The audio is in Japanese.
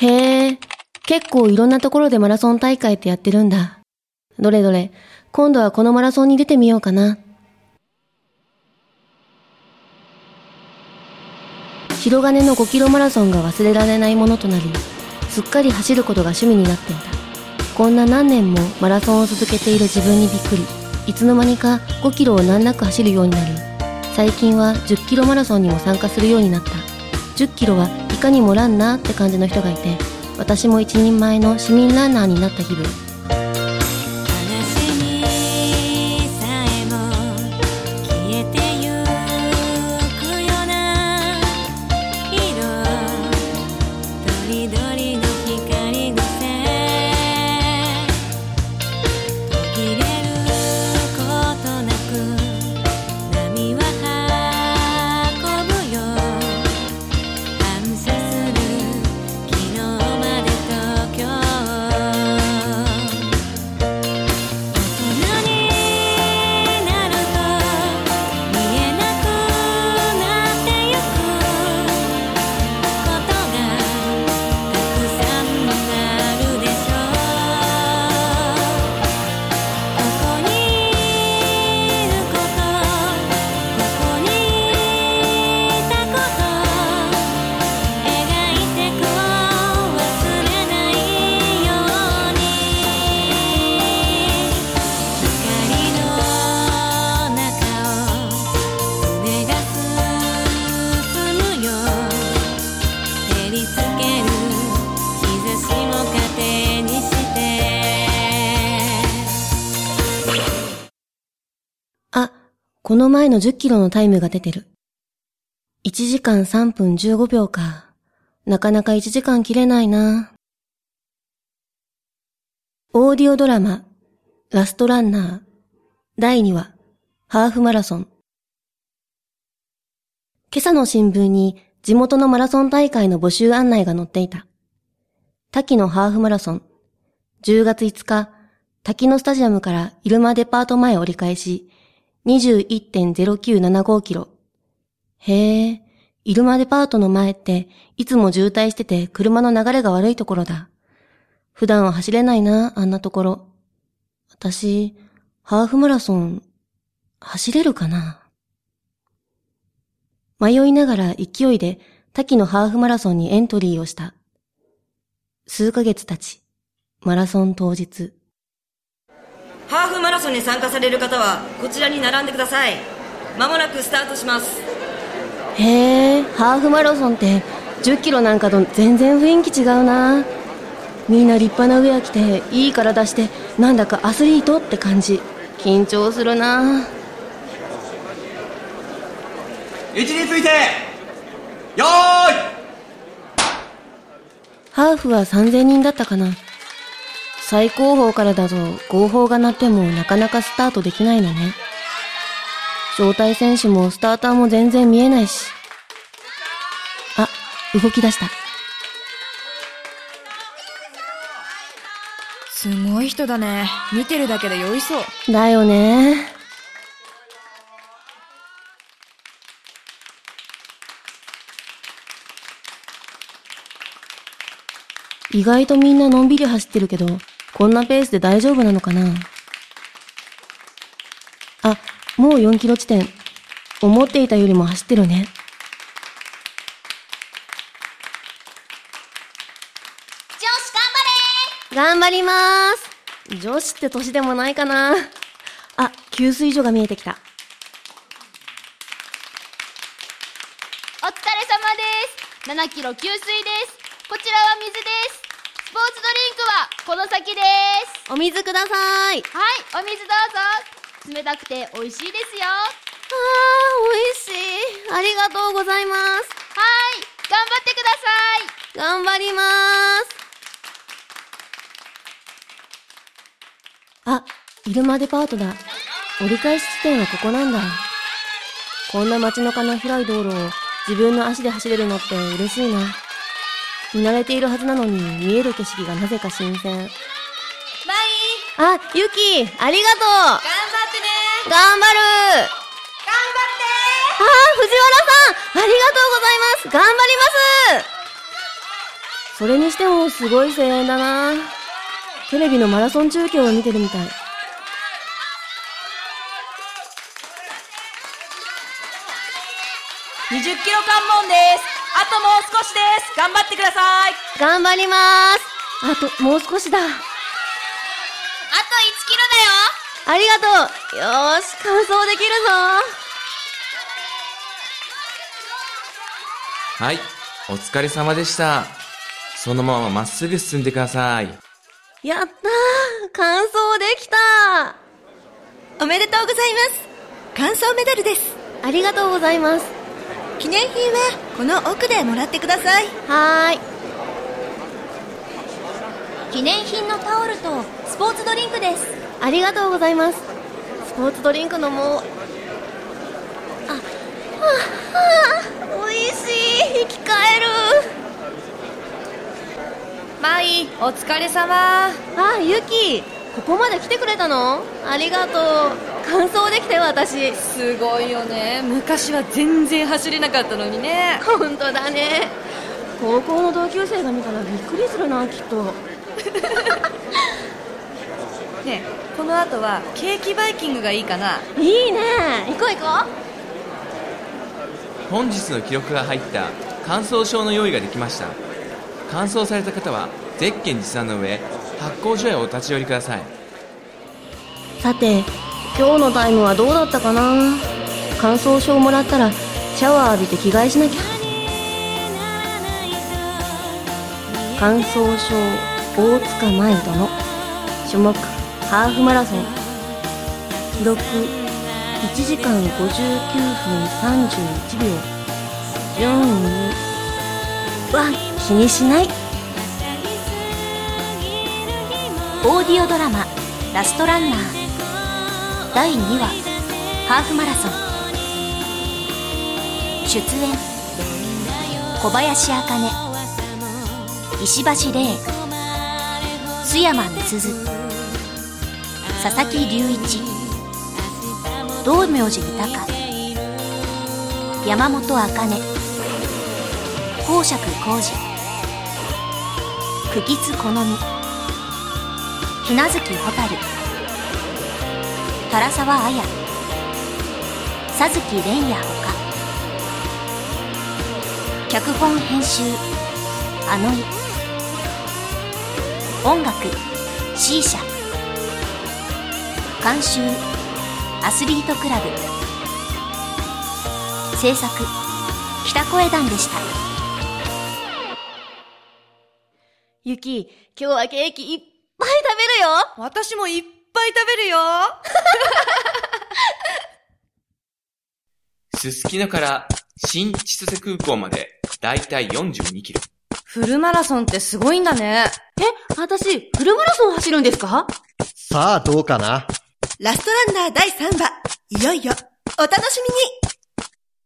へえ、結構いろんなところでマラソン大会ってやってるんだ。どれどれ、今度はこのマラソンに出てみようかな。白金の5キロマラソンが忘れられないものとなり、すっかり走ることが趣味になっていた。こんな何年もマラソンを続けている自分にびっくり。いつの間にか5キロを難なく走るようになり、最近は10キロマラソンにも参加するようになった。10キロはいかにもランナーって感じの人がいて、私も一人前の市民ランナーになった日々。この前の10キロのタイムが出てる。1時間3分15秒か。なかなか1時間切れないな。オーディオドラマ、ラストランナー、第2話、ハーフマラソン。今朝の新聞に地元のマラソン大会の募集案内が載っていた。滝のハーフマラソン、10月5日、滝のスタジアムから入間デパート前折り返し、21.0975キロ。へえ、入間デパートの前って、いつも渋滞してて車の流れが悪いところだ。普段は走れないな、あんなところ。私、ハーフマラソン、走れるかな迷いながら勢いで滝のハーフマラソンにエントリーをした。数ヶ月経ち、マラソン当日。ハーフマラソンに参加される方はこちらに並んでくださいまもなくスタートしますへえ、ハーフマラソンって10キロなんかと全然雰囲気違うな。みんな立派なウェア着ていい体してなんだかアスリートって感じ。緊張するな。位置についてよーいハーフは3000人だったかな。最高峰からだと号砲が鳴ってもなかなかスタートできないのね。招待選手もスターターも全然見えないし。あ、動き出した。すごい人だね。見てるだけで酔いそう。だよね。意外とみんなのんびり走ってるけど、こんなペースで大丈夫なのかな？あ、もう4キロ地点。思っていたよりも走ってるね。女子頑頑張りまーす。女子って年でもないかな。あ、給水所が見えてきた。お疲れ様です。7キロ給水です。こちらは水です。スポーツドリンクはこの先です。お水ください。はい、お水どうぞ。冷たくて美味しいですよ。はあー、美味しい。ありがとうございます。い、頑張ってください。頑張りまーす。あ、入間デパートだ。折り返し地点はここなんだ。こんな街中の広い道路を自分の足で走れるのって嬉しいな。見慣れているはずなのに見える景色がなぜか新鮮。あ、ユキありがとう。頑張ってね。頑張る。頑あー、藤原さんありがとうございます。頑張ります。それにしてもすごい声援だな。テレビのマラソン中継を見てるみたい。20キロ関門です。あともう少しです。頑張ってください。頑張りまーす。あと、もう少しだ。あと1キロだよありがとう。よーし、完走できるぞ。はい、お疲れ様でした。そのまままっすぐ進んでください。やったー完走できたおめでとうございます完走メダルですありがとうございます。記念品はこの奥でもらってくださいはーい。記念品のタオルとスポーツドリンクですありがとうございます。スポーツドリンク飲もう。あ、はあ、はあ、美味しい。生き返る。マイ、お疲れ様。あ、ユキ。ここまで来てくれたの？ありがとう。完走できたよ、私。すごいよね。昔は全然走れなかったのにね。本当だね。高校の同級生が見たらびっくりするな、きっと。ねえこの後はケーキバイキングがいいかないいね。行こう行こ本日の記録が入った乾燥証の用意ができました。乾燥された方は、ゼッケン持参の上、発行所へお立ち寄りください。う。さて、今日のタイムはどうだったかな？乾燥証もらったら、シャワー浴びて着替えしなきゃ。乾燥症大塚舞殿。種目ハーフマラソン。記録1時間59分31秒。順位は気にしない？オーディオドラマ「ラストランナー」第2話ハーフマラソン。出演小林茜。石橋玲。須山美鈴。佐々木隆一。道明寺豊山本茜。公爵浩二久吉好美。ひなずきほたる唐沢綾。佐月蓮也ほか。脚本編集あのい音楽 C 社監修アスリートクラブ。制作北声団でした。ゆき、今日はケーキいっぱい食べるよ。私もいっぱい食べるよ。すすきのから新千歳空港まで、だいたい42キロ。フルマラソンってすごいんだね。え、私、フルマラソン走るんですか？さあどうかな？ラストランナー第3話いよいよお楽しみに